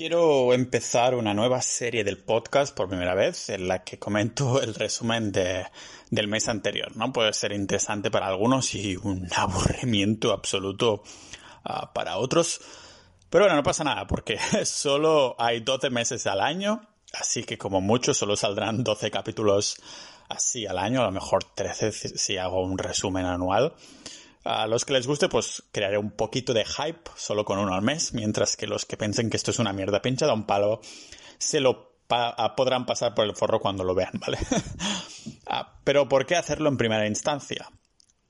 Quiero empezar una nueva serie del podcast por primera vez en la que comento el resumen de, del mes anterior, ¿no? Puede ser interesante para algunos y un aburrimiento absoluto uh, para otros. Pero bueno, no pasa nada porque solo hay 12 meses al año, así que como mucho solo saldrán 12 capítulos así al año, a lo mejor 13 si hago un resumen anual. A los que les guste, pues crearé un poquito de hype solo con uno al mes, mientras que los que piensen que esto es una mierda pinchada un palo, se lo pa podrán pasar por el forro cuando lo vean, ¿vale? ah, pero ¿por qué hacerlo en primera instancia?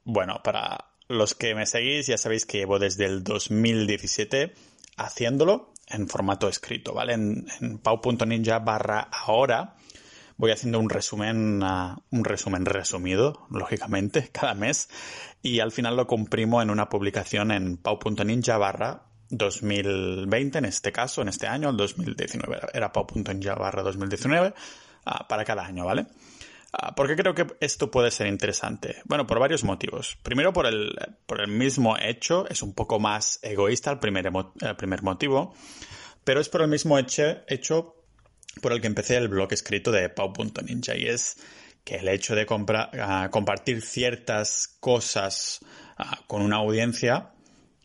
Bueno, para los que me seguís ya sabéis que llevo desde el 2017 haciéndolo en formato escrito, ¿vale? En, en pau.ninja barra ahora voy haciendo un resumen, uh, un resumen resumido, lógicamente, cada mes, y al final lo comprimo en una publicación en pau.ninja barra 2020, en este caso, en este año, el 2019, era pau.ninja barra 2019, uh, para cada año, ¿vale? Uh, ¿Por qué creo que esto puede ser interesante? Bueno, por varios motivos. Primero, por el, por el mismo hecho, es un poco más egoísta el primer, el primer motivo, pero es por el mismo hecho por el que empecé el blog escrito de Pau.ninja y es que el hecho de uh, compartir ciertas cosas uh, con una audiencia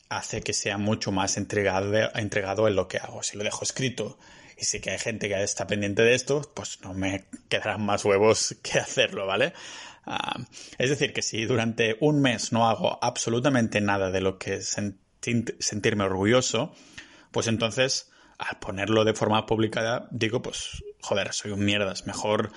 hace que sea mucho más entregado, entregado en lo que hago. Si lo dejo escrito y sé que hay gente que está pendiente de esto, pues no me quedarán más huevos que hacerlo, ¿vale? Uh, es decir, que si durante un mes no hago absolutamente nada de lo que sentirme orgulloso, pues entonces al ponerlo de forma publicada, digo, pues, joder, soy un mierdas, mejor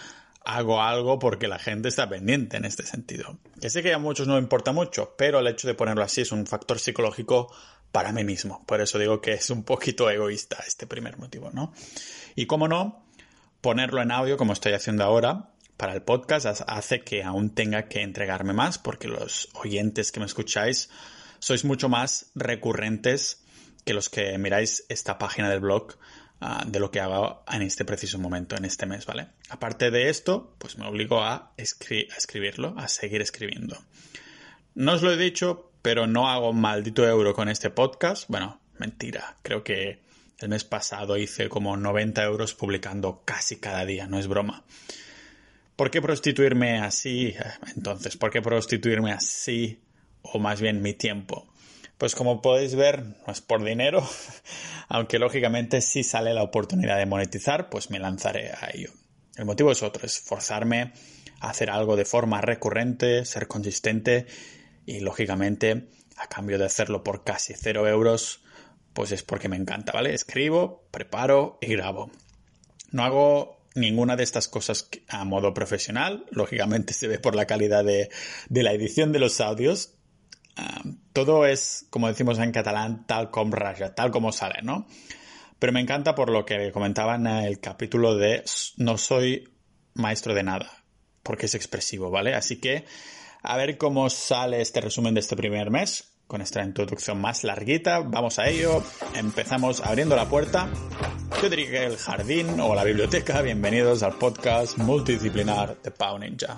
hago algo porque la gente está pendiente en este sentido. Que sé que a muchos no importa mucho, pero el hecho de ponerlo así es un factor psicológico para mí mismo. Por eso digo que es un poquito egoísta este primer motivo, ¿no? Y como no, ponerlo en audio como estoy haciendo ahora para el podcast hace que aún tenga que entregarme más porque los oyentes que me escucháis sois mucho más recurrentes que los que miráis esta página del blog uh, de lo que hago en este preciso momento, en este mes, ¿vale? Aparte de esto, pues me obligo a, a escribirlo, a seguir escribiendo. No os lo he dicho, pero no hago maldito euro con este podcast. Bueno, mentira. Creo que el mes pasado hice como 90 euros publicando casi cada día, no es broma. ¿Por qué prostituirme así? Entonces, ¿por qué prostituirme así? O más bien mi tiempo. Pues como podéis ver, no es por dinero, aunque lógicamente si sale la oportunidad de monetizar, pues me lanzaré a ello. El motivo es otro, es forzarme a hacer algo de forma recurrente, ser consistente y lógicamente a cambio de hacerlo por casi cero euros, pues es porque me encanta, ¿vale? Escribo, preparo y grabo. No hago ninguna de estas cosas a modo profesional, lógicamente se ve por la calidad de, de la edición de los audios, todo es, como decimos en catalán, tal como raya, tal como sale, ¿no? Pero me encanta por lo que comentaba en el capítulo de no soy maestro de nada, porque es expresivo, ¿vale? Así que a ver cómo sale este resumen de este primer mes, con esta introducción más larguita. Vamos a ello. Empezamos abriendo la puerta. Yo diría que el jardín o la biblioteca. Bienvenidos al podcast multidisciplinar de Pau Ninja.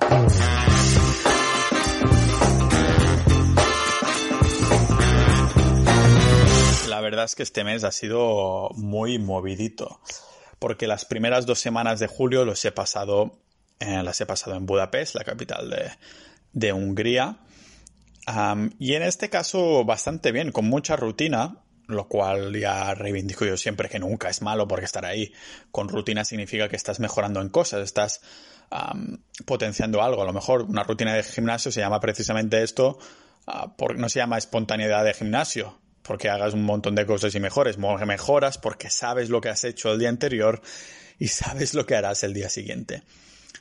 La verdad es que este mes ha sido muy movidito, porque las primeras dos semanas de julio los he pasado, eh, las he pasado en Budapest, la capital de, Hungría, y en este caso bastante bien, con mucha rutina, lo cual ya reivindico yo siempre que nunca es malo porque estar ahí con rutina significa que estás mejorando en cosas, estás potenciando algo. A lo mejor una rutina de gimnasio se llama precisamente esto, uh, porque no se llama espontaneidad de gimnasio, porque hagas un montón de cosas y mejores. Mejoras porque sabes lo que has hecho el día anterior y sabes lo que harás el día siguiente.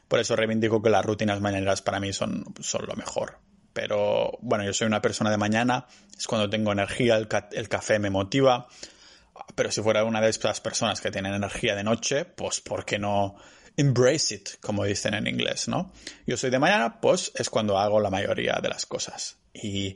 Por eso reivindico que las rutinas mañaneras para mí son, son lo mejor. Pero bueno, yo soy una persona de mañana, es cuando tengo energía, el, el café me motiva. Pero si fuera una de estas personas que tienen energía de noche, pues ¿por qué no embrace it, como dicen en inglés, ¿no? Yo soy de mañana, pues es cuando hago la mayoría de las cosas. Y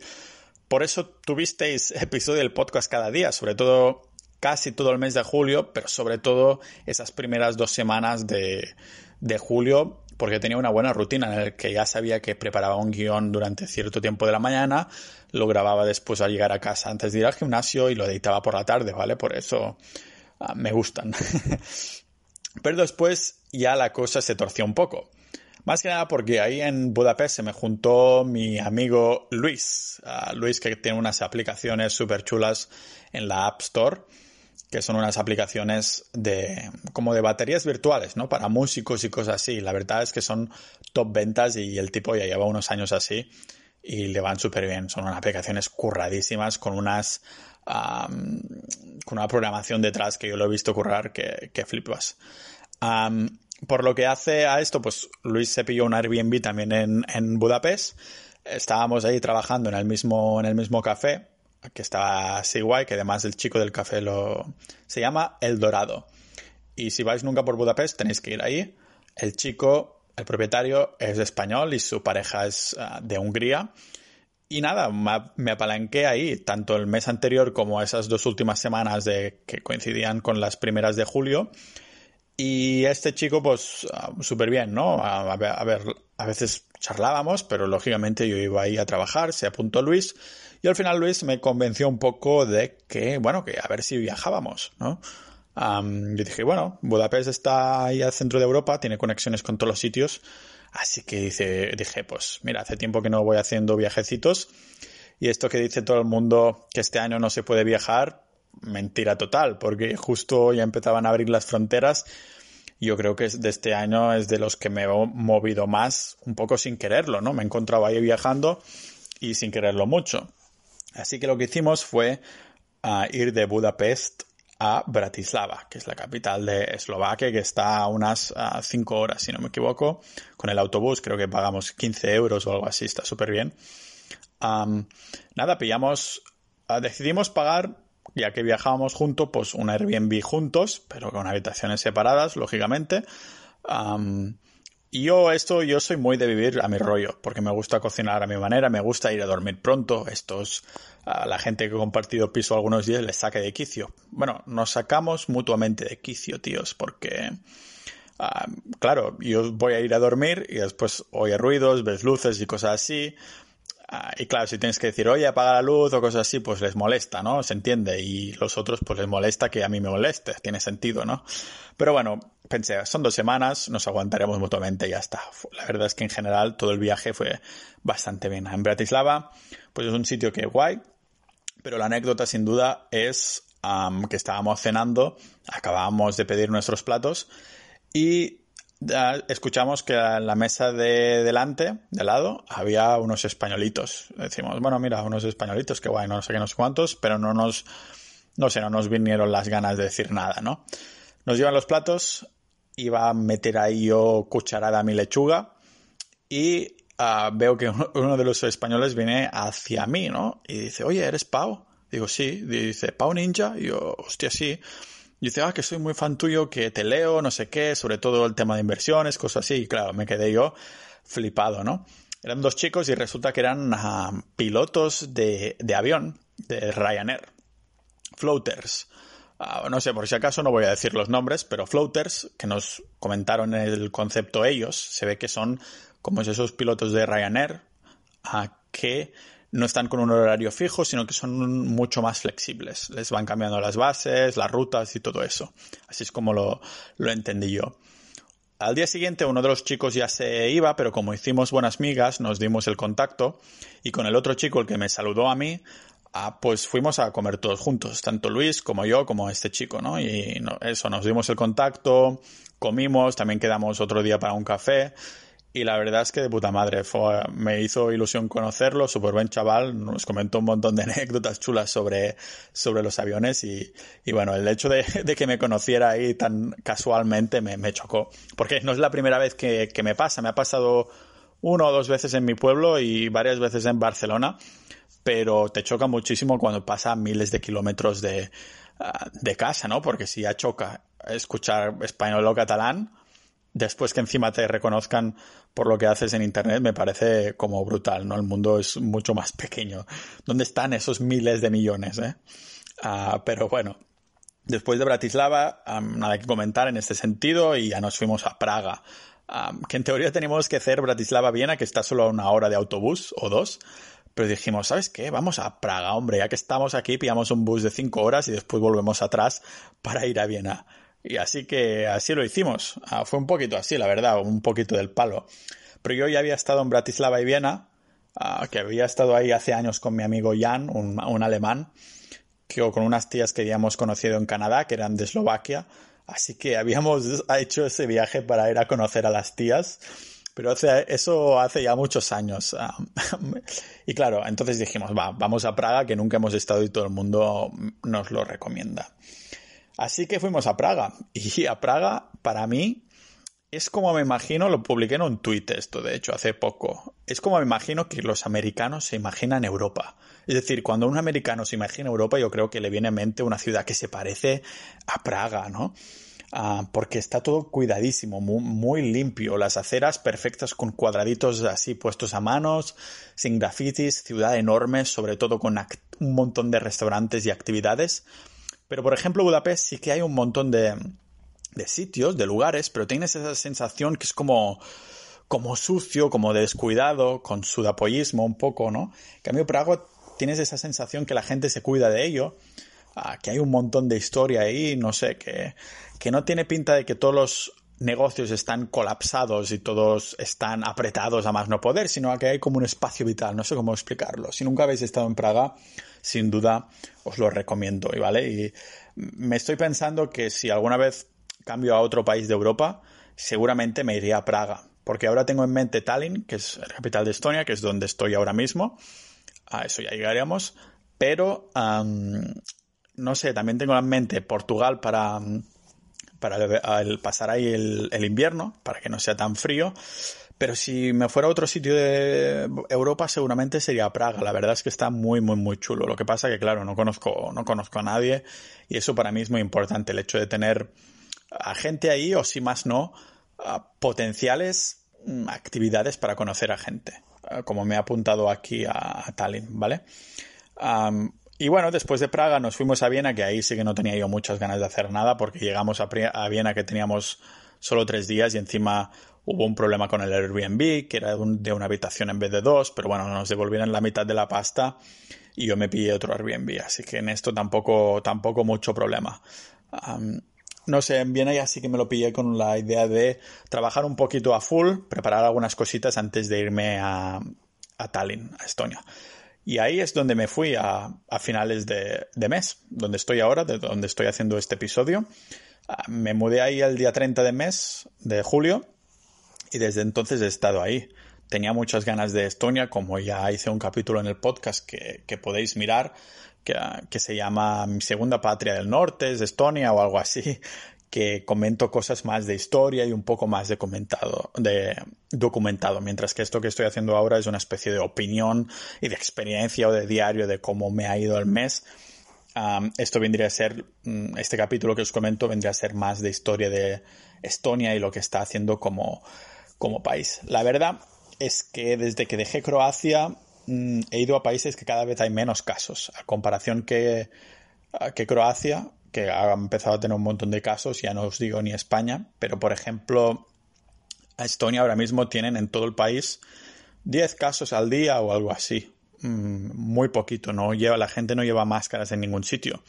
por eso tuvisteis episodio del podcast cada día, sobre todo casi todo el mes de julio, pero sobre todo esas primeras dos semanas de, de julio, porque tenía una buena rutina en la que ya sabía que preparaba un guion durante cierto tiempo de la mañana, lo grababa después al llegar a casa antes de ir al gimnasio y lo editaba por la tarde, ¿vale? Por eso ah, me gustan. Pero después ya la cosa se torció un poco. Más que nada porque ahí en Budapest se me juntó mi amigo Luis. Luis que tiene unas aplicaciones súper chulas en la App Store, que son unas aplicaciones de como de baterías virtuales, ¿no? Para músicos y cosas así. La verdad es que son top ventas y el tipo ya lleva unos años así y le van súper bien. Son unas aplicaciones curradísimas con unas con una programación detrás que yo lo he visto currar que flipas por lo que hace a esto, pues Luis se pilló un Airbnb también en, Budapest. Estábamos ahí trabajando en el mismo, en el mismo café, que estaba así guay, que además el chico del café lo... se llama El Dorado. Y si vais nunca por Budapest, tenéis que ir ahí. El chico, el propietario, es español y su pareja es ah, de Hungría. Y nada, me apalanqué ahí, tanto el mes anterior como esas dos últimas semanas de que coincidían con las primeras de julio. Y este chico, pues, ah, súper bien, ¿no? A, ver, a, veces charlábamos, pero lógicamente yo iba ahí a trabajar, se apuntó Luis, y al final Luis me convenció un poco de que, bueno, que a ver si viajábamos, ¿no? yo dije, bueno, Budapest está ahí al centro de Europa, tiene conexiones con todos los sitios, así que dice, dije, pues mira, hace tiempo que no voy haciendo viajecitos, y esto que dice todo el mundo que este año no se puede viajar, mentira total, porque justo ya empezaban a abrir las fronteras. Yo creo que de este año es de los que me he movido más, un poco sin quererlo, ¿no? Me he encontrado ahí viajando y sin quererlo mucho. Así que lo que hicimos fue ah, ir de Budapest a Bratislava, que es la capital de Eslovaquia, que está a unas 5 horas, si no me equivoco. Con el autobús creo que pagamos 15 euros o algo así, está súper bien. nada, pillamos, ah, decidimos pagar ya que viajábamos juntos, pues un Airbnb juntos, pero con habitaciones separadas, lógicamente. y yo esto, yo soy muy de vivir a mi rollo, porque me gusta cocinar a mi manera, me gusta ir a dormir pronto. Estos, a la gente que he compartido piso algunos días les saque de quicio. Bueno, nos sacamos mutuamente de quicio, tíos, porque, claro, yo voy a ir a dormir y después oye ruidos, ves luces y cosas así. Ah, y claro, si tienes que decir, oye, apaga la luz o cosas así, pues les molesta, ¿no? Se entiende. Y los otros, pues les molesta que a mí me moleste. Tiene sentido, ¿no? Pero bueno, pensé, son dos semanas, nos aguantaremos mutuamente y ya está. La verdad es que en general todo el viaje fue bastante bien. En Bratislava, pues es un sitio que guay. Pero la anécdota sin duda es que estábamos cenando, acabábamos de pedir nuestros platos y escuchamos que en la mesa de delante, de lado, había unos españolitos. Decimos, bueno, mira, unos españolitos, que guay, no sé qué, no sé cuántos, pero no nos, no sé, no nos vinieron las ganas de decir nada, ¿no? Nos llevan los platos, iba a meter ahí yo cucharada a mi lechuga y ah, veo que uno de los españoles viene hacia mí, ¿no? Y dice, oye, ¿eres Pau? Digo, sí. dice, ¿Pau Ninja? Y yo, hostia, sí. Y dice, ah, que soy muy fan tuyo, que te leo, no sé qué, sobre todo el tema de inversiones, cosas así. Y claro, me quedé yo flipado, ¿no? Eran dos chicos y resulta que eran ah, pilotos de, de, avión de Ryanair. Floaters. Ah, no sé, por si acaso no voy a decir los nombres, pero floaters, que nos comentaron el concepto ellos, se ve que son como esos pilotos de Ryanair a que no están con un horario fijo, sino que son mucho más flexibles. Les van cambiando las bases, las rutas y todo eso. Así es como lo, lo entendí yo. Al día siguiente uno de los chicos ya se iba, pero como hicimos buenas migas, nos dimos el contacto y con el otro chico, el que me saludó a mí, ah, pues fuimos a comer todos juntos, tanto Luis como yo, como este chico, ¿no? Y eso, nos dimos el contacto, comimos, también quedamos otro día para un café y la verdad es que de puta madre, me hizo ilusión conocerlo, súper buen chaval, nos comentó un montón de anécdotas chulas sobre, sobre los aviones y, y bueno, el hecho de, de, que me conociera ahí tan casualmente me, me chocó, porque no es la primera vez que, que, me pasa, me ha pasado uno o dos veces en mi pueblo y varias veces en Barcelona, pero te choca muchísimo cuando pasa miles de kilómetros de, ah, de casa, ¿no? Porque si ya choca escuchar español o catalán, después que encima te reconozcan por lo que haces en Internet me parece como brutal, ¿no? El mundo es mucho más pequeño. ¿Dónde están esos miles de millones, eh? Ah, pero bueno, después de Bratislava, nada que comentar en este sentido y ya nos fuimos a Praga. que en teoría tenemos que hacer Bratislava-Viena, que está solo a una hora de autobús o dos, pero dijimos, ¿sabes qué? Vamos a Praga, hombre, ya que estamos aquí, pillamos un bus de cinco horas y después volvemos atrás para ir a Viena. Y así que así lo hicimos. Ah, fue un poquito así, la verdad, un poquito del palo. Pero yo ya había estado en Bratislava y Viena, ah, que había estado ahí hace años con mi amigo Jan, un, alemán, que, con unas tías que habíamos conocido en Canadá, que eran de Eslovaquia. Así que habíamos hecho ese viaje para ir a conocer a las tías pero eso hace ya muchos años. Ah, y claro, entonces dijimos, va, vamos a Praga, que nunca hemos estado y todo el mundo nos lo recomienda. Así que fuimos a Praga. Y a Praga, para mí, es como me imagino, lo publiqué en un tuit esto, de hecho, hace poco. Es como me imagino que los americanos se imaginan Europa. Es decir, cuando un americano se imagina Europa, yo creo que le viene a mente una ciudad que se parece a Praga, ¿no? Ah, porque está todo cuidadísimo, muy, limpio, las aceras perfectas con cuadraditos así puestos a manos, sin grafitis, ciudad enorme, sobre todo con un montón de restaurantes y actividades. Pero por ejemplo Budapest sí que hay un montón de, de sitios, de lugares, pero tienes esa sensación que es como como sucio, como descuidado, con sudapollismo un poco, ¿no? En cambio, Praga tienes esa sensación que la gente se cuida de ello, ah, que hay un montón de historia ahí, no sé, que, que no tiene pinta de que todos los negocios están colapsados y todos están apretados a más no poder, sino que hay como un espacio vital, no sé cómo explicarlo. Si nunca habéis estado en Praga, sin duda os lo recomiendo, ¿vale? Y me estoy pensando que si alguna vez cambio a otro país de Europa, seguramente me iría a Praga, porque ahora tengo en mente Tallinn, que es la capital de Estonia, que es donde estoy ahora mismo. A eso ya llegaremos, pero no sé, también tengo en mente Portugal para para pasar ahí el, invierno, para que no sea tan frío. Pero si me fuera a otro sitio de Europa, seguramente sería Praga. La verdad es que está muy, muy, muy chulo. Lo que pasa que, claro, no conozco, no conozco a nadie y eso para mí es muy importante. El hecho de tener a gente ahí, o si más no, potenciales mm, actividades para conocer a gente. Como me ha apuntado aquí a, Tallinn, ¿vale? Y bueno, después de Praga nos fuimos a Viena, que ahí sí que no tenía yo muchas ganas de hacer nada, porque llegamos a, Viena que teníamos solo tres días y encima hubo un problema con el Airbnb, que era de una habitación en vez de dos, pero bueno, nos devolvieron la mitad de la pasta y yo me pillé otro Airbnb, así que en esto tampoco, tampoco mucho problema. no sé, en Viena ya sí que me lo pillé con la idea de trabajar un poquito a full, preparar algunas cositas antes de irme a, a Tallinn, a Estonia. Y ahí es donde me fui a, finales de, mes, donde estoy ahora, de donde estoy haciendo este episodio. Ah, me mudé ahí el día 30 de mes de julio y desde entonces he estado ahí. Tenía muchas ganas de Estonia, como ya hice un capítulo en el podcast que, que podéis mirar, que, que, se llama Mi segunda patria del norte, es Estonia o algo así, que comento cosas más de historia y un poco más de comentado, de documentado, mientras que esto que estoy haciendo ahora es una especie de opinión y de experiencia o de diario de cómo me ha ido el mes. esto vendría a ser, mm, este capítulo que os comento vendría a ser más de historia de Estonia y lo que está haciendo como, como país. La verdad es que desde que dejé Croacia mm, he ido a países que cada vez hay menos casos, a comparación que, que Croacia, que ha empezado a tener un montón de casos, ya no os digo ni España, pero por ejemplo, Estonia ahora mismo tienen en todo el país 10 casos al día o algo así. Mm, muy poquito, no lleva, la gente no lleva máscaras en ningún sitio.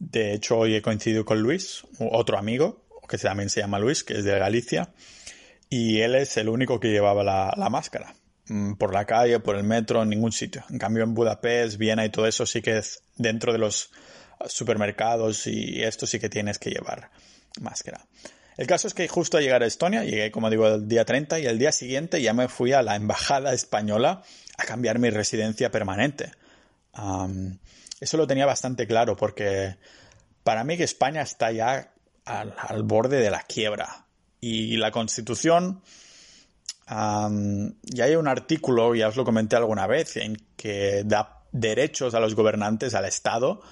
De hecho, hoy he coincidido con Luis, otro amigo, que también se llama Luis, que es de Galicia, y él es el único que llevaba la, la máscara. Mm, por la calle, por el metro, en ningún sitio. En cambio, en Budapest, Viena y todo eso sí que es dentro de los supermercados y esto sí que tienes que llevar máscara. El caso es que justo a llegar a Estonia, llegué como digo el día 30 y el día siguiente ya me fui a la embajada española a cambiar mi residencia permanente. eso lo tenía bastante claro porque para mí que España está ya al, borde de la quiebra y la constitución ya hay un artículo, ya os lo comenté alguna vez, en que da derechos a los gobernantes, al Estado,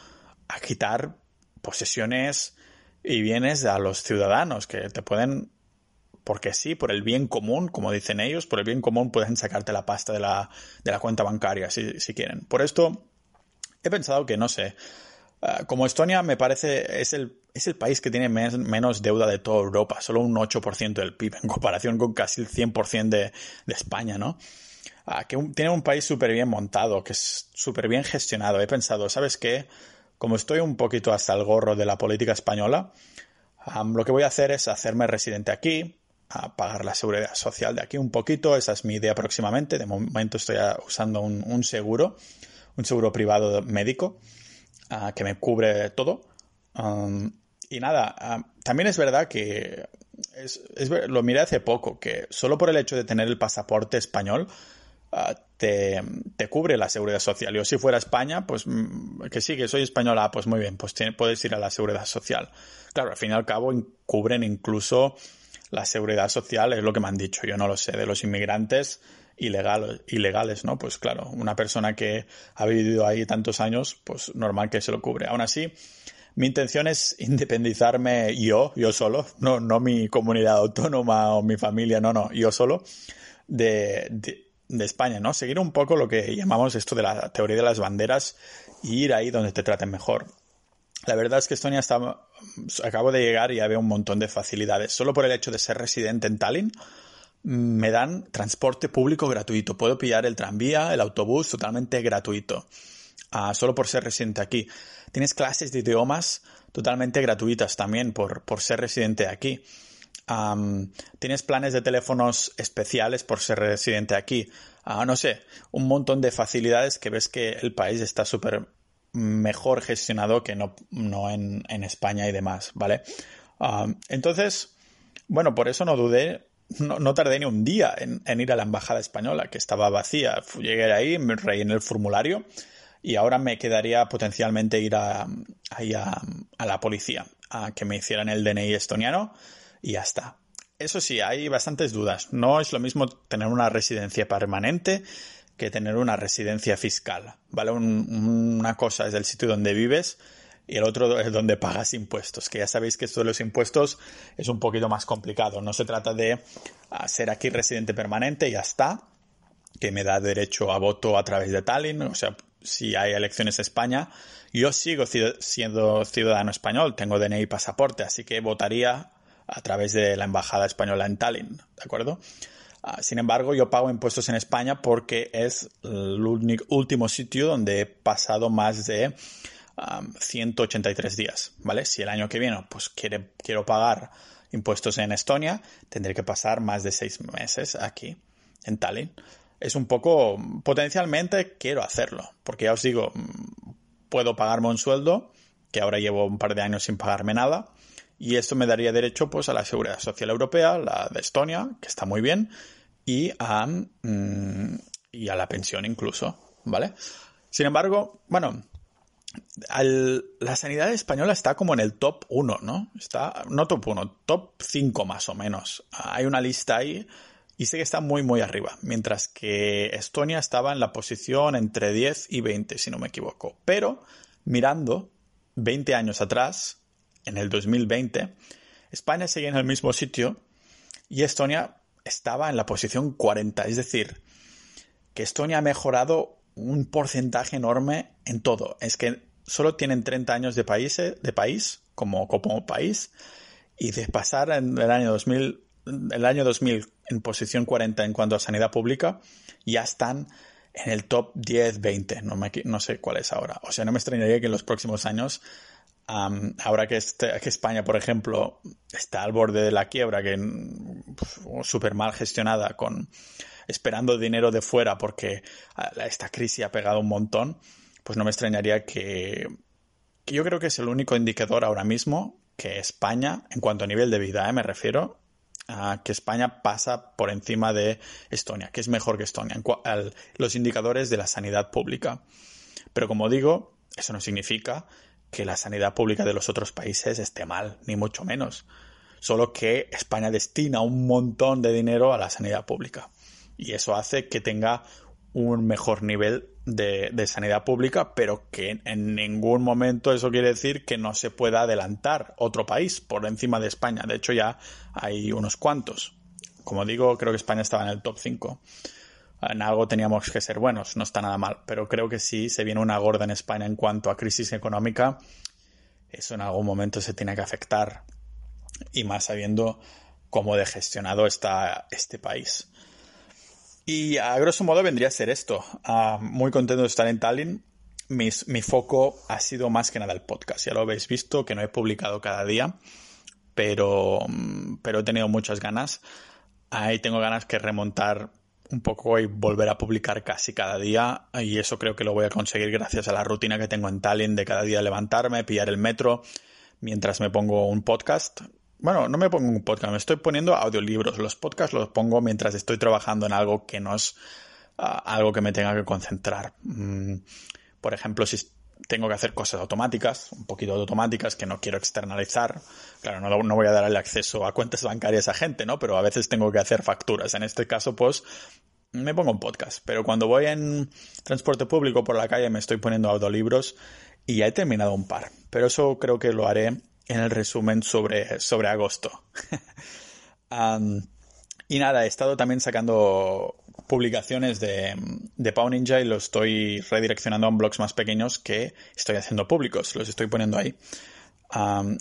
a quitar posesiones y bienes a los ciudadanos que te pueden porque sí, por el bien común, como dicen ellos, por el bien común pueden sacarte la pasta de la, de la cuenta bancaria si, si, quieren. Por esto he pensado que, no sé, eh, como Estonia me parece es el, es el país que tiene menos deuda de toda Europa, solo un 8% del PIB en comparación con casi el 100% de, de España, ¿no? que tiene un país súper bien montado, que es súper bien gestionado. He pensado, ¿sabes qué? Como estoy un poquito hasta el gorro de la política española, lo que voy a hacer es hacerme residente aquí, a pagar la seguridad social de aquí un poquito. Esa es mi idea próximamente. De momento estoy usando un, seguro, un seguro privado médico que me cubre todo. y nada, también es verdad que lo miré hace poco, que solo por el hecho de tener el pasaporte español Ah, te, cubre la seguridad social. Yo si fuera España, pues mm, que sí, que soy española, pues muy bien, pues puedes ir a la seguridad social. Claro, al fin y al cabo cubren incluso la seguridad social, es lo que me han dicho, yo no lo sé, de los inmigrantes ilegales, ilegales, ¿no? Pues claro, una persona que ha vivido ahí tantos años, pues normal que se lo cubre. Aún así, mi intención es independizarme yo, yo solo, no, no mi comunidad autónoma o mi familia, no, no, yo solo, de de España, ¿no? Seguir un poco lo que llamamos esto de la teoría de las banderas y ir ahí donde te traten mejor. La verdad es que Estonia está, acabo de llegar y ya veo un montón de facilidades. Solo por el hecho de ser residente en Tallinn, me dan transporte público gratuito. Puedo pillar el tranvía, el autobús totalmente gratuito. Ah, solo por ser residente aquí. Tienes clases de idiomas totalmente gratuitas también por, por ser residente aquí tienes planes de teléfonos especiales por ser residente aquí. Ah, no sé, un montón de facilidades que ves que el país está súper mejor gestionado que no, en, España y demás, ¿vale? entonces, bueno, por eso no dudé, no, tardé ni un día en, ir a la embajada española, que estaba vacía. Llegué ahí, me rellené el formulario y ahora me quedaría potencialmente ir a, a, a la policía a que me hicieran el DNI estoniano y ya está. Eso sí, hay bastantes dudas. No es lo mismo tener una residencia permanente que tener una residencia fiscal, ¿vale? una cosa es el sitio donde vives y el otro es donde pagas impuestos, que ya sabéis que esto de los impuestos es un poquito más complicado. No se trata de ah, ser aquí residente permanente y ya está, que me da derecho a voto a través de Tallinn, o sea, si hay elecciones en España, yo sigo siendo ciudadano español, tengo DNI y pasaporte, así que votaría a través de la Embajada Española en Tallinn, ¿de acuerdo? Ah, sin embargo, yo pago impuestos en España porque es el último sitio donde he pasado más de 183 días, ¿vale? Si el año que viene pues quiero pagar impuestos en Estonia, tendré que pasar más de seis meses aquí, en Tallinn. Es un poco, potencialmente quiero hacerlo, porque ya os digo, mm, puedo pagarme un sueldo, que ahora llevo un par de años sin pagarme nada, y esto me daría derecho pues a la seguridad social europea, la de Estonia, que está muy bien, y a, mm, y a la pensión incluso, ¿vale? Sin embargo, bueno, la sanidad española está como en el top 1, ¿no? Está, no top 1, top 5 más o menos. Hay una lista ahí y sé que está muy, muy arriba, mientras que Estonia estaba en la posición entre 10 y 20, si no me equivoco. Pero mirando 20 años atrás, en el 2020, España seguía en el mismo sitio y Estonia estaba en la posición 40. Es decir, que Estonia ha mejorado un porcentaje enorme en todo. Es que solo tienen 30 años de país, de país como, como país y de pasar en el año 2000 el año 2000 en posición 40 en cuanto a sanidad pública, ya están en el top 10, 20, no, no sé cuál es ahora. O sea, no me extrañaría que en los próximos años ahora que, este, que, España, por ejemplo, está al borde de la quiebra, que súper mal gestionada, con esperando dinero de fuera porque ah, esta crisis ha pegado un montón, pues no me extrañaría que, yo creo que es el único indicador ahora mismo que España, en cuanto a nivel de vida, ¿eh? me refiero, que España pasa por encima de Estonia, que es mejor que Estonia, los indicadores de la sanidad pública. Pero como digo, eso no significa que la sanidad pública de los otros países esté mal, ni mucho menos. Solo que España destina un montón de dinero a la sanidad pública. Y eso hace que tenga un mejor nivel de, sanidad pública, pero que en ningún momento eso quiere decir que no se pueda adelantar otro país por encima de España. De hecho, ya hay unos cuantos. Como digo, creo que España estaba en el top 5 en algo teníamos que ser buenos, no está nada mal, pero creo que sí se viene una gorda en España en cuanto a crisis económica, eso en algún momento se tiene que afectar y más sabiendo cómo de gestionado está este país. Y a grosso modo vendría a ser esto. Ah, muy contento de estar en Tallinn. mi foco ha sido más que nada el podcast. Ya lo habéis visto, que no he publicado cada día, pero, pero he tenido muchas ganas. Ahí tengo ganas que remontar un poco y volver a publicar casi cada día y eso creo que lo voy a conseguir gracias a la rutina que tengo en Tallinn de cada día levantarme, pillar el metro mientras me pongo un podcast. Bueno, no me pongo un podcast, me estoy poniendo audiolibros. Los podcasts los pongo mientras estoy trabajando en algo que no es ah, algo que me tenga que concentrar. Mm, por ejemplo, si tengo que hacer cosas automáticas, un poquito automáticas que no quiero externalizar. Claro, no, no voy a darle acceso a cuentas bancarias a gente, ¿no? Pero a veces tengo que hacer facturas. En este caso, pues, me pongo un podcast. Pero cuando voy en transporte público por la calle me estoy poniendo audiolibros y ya he terminado un par. Pero eso creo que lo haré en el resumen sobre, sobre agosto. y nada, he estado también sacando publicaciones de, de Pau Ninja y lo estoy redireccionando a blogs más pequeños que estoy haciendo públicos. Los estoy poniendo ahí.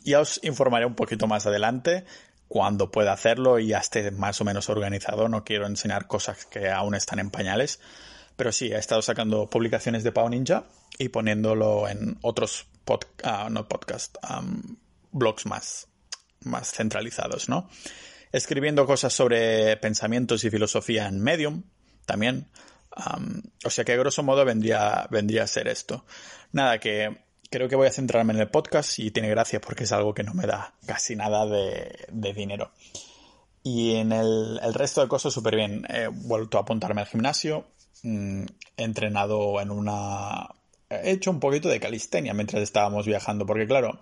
ya os informaré un poquito más adelante cuando pueda hacerlo y ya esté más o menos organizado. No quiero enseñar cosas que aún están en pañales. Pero sí, he estado sacando publicaciones de Pau Ninja y poniéndolo en otros ah, no podcast, blogs más, más centralizados, ¿no? Escribiendo cosas sobre pensamientos y filosofía en Medium, también. o sea que grosso modo vendría, vendría a ser esto. Nada, que creo que voy a centrarme en el podcast y tiene gracia porque es algo que no me da casi nada de, dinero. Y en el, resto de cosas súper bien. He vuelto a apuntarme al gimnasio. Mm, he entrenado en una... He hecho un poquito de calistenia mientras estábamos viajando. Porque claro,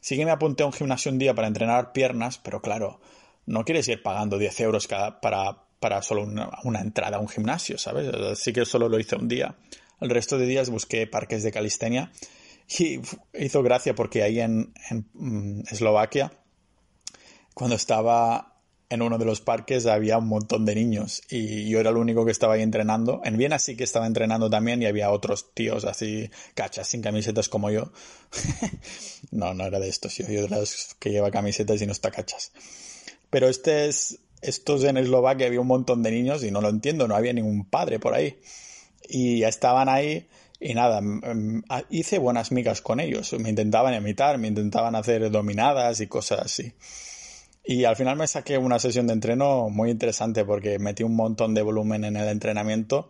sí que me apunté a un gimnasio un día para entrenar piernas, pero claro, no quieres ir pagando 10 euros cada, para para solo una, entrada a un gimnasio, ¿sabes? Así que solo lo hice un día. El resto de días busqué parques de calistenia y hizo gracia porque ahí en, mm, Eslovaquia, cuando estaba en uno de los parques había un montón de niños y yo era el único que estaba ahí entrenando. En Viena sí que estaba entrenando también y había otros tíos así, cachas, sin camisetas como yo. no, no era de estos, yo, yo de los que lleva camisetas y no está cachas. Pero este es, estos en Eslovaquia había un montón de niños y no lo entiendo, no había ningún padre por ahí. Y estaban ahí y nada, hice buenas migas con ellos. Me intentaban imitar, me intentaban hacer dominadas y cosas así. Y al final me saqué una sesión de entreno muy interesante porque metí un montón de volumen en el entrenamiento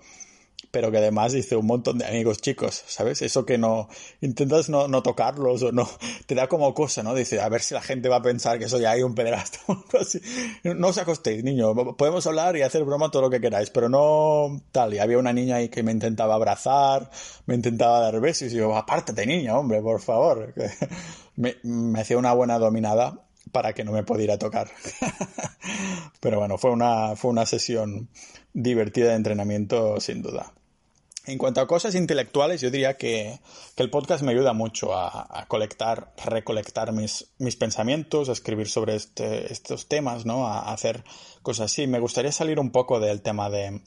pero que además hice un montón de amigos chicos, ¿sabes? Eso que no intentas no, no tocarlos o no, te da como cosa, ¿no? Dice, a ver si la gente va a pensar que soy ahí un pederasta No os acostéis, niño, podemos hablar y hacer broma todo lo que queráis, pero no tal. Y había una niña ahí que me intentaba abrazar, me intentaba dar besos y yo, apártate, niño, hombre, por favor. me, me hacía una buena dominada para que no me pudiera tocar. Pero bueno, fue una, fue una sesión divertida de entrenamiento sin duda. En cuanto a cosas intelectuales, yo diría que, el podcast me ayuda mucho a, colectar, recolectar mis, mis, pensamientos, a escribir sobre este, estos temas, ¿no? A, hacer cosas así. Me gustaría salir un poco del tema de,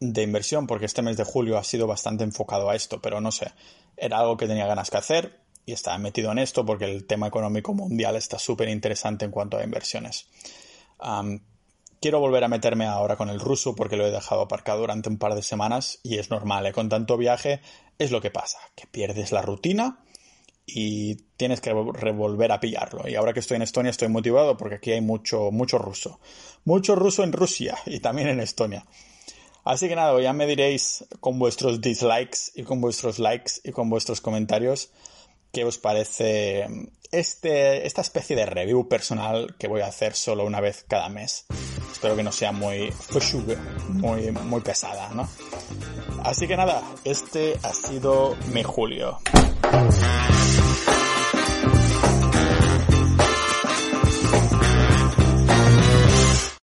de inversión, porque este mes de julio ha sido bastante enfocado a esto, pero no sé, era algo que tenía ganas que hacer y estaba metido en esto porque el tema económico mundial está súper interesante en cuanto a inversiones quiero volver a meterme ahora con el ruso porque lo he dejado aparcado durante un par de semanas y es normal, ¿eh? con tanto viaje es lo que pasa, que pierdes la rutina y tienes que revolver a pillarlo. Y ahora que estoy en Estonia estoy motivado porque aquí hay mucho, mucho ruso. Mucho ruso en Rusia y también en Estonia. Así que nada, ya me diréis con vuestros dislikes y con vuestros likes y con vuestros comentarios qué os parece este, esta especie de review personal que voy a hacer solo una vez cada mes. Espero que no sea muy muy, muy pesada, ¿no? Así que nada, este ha sido mi julio.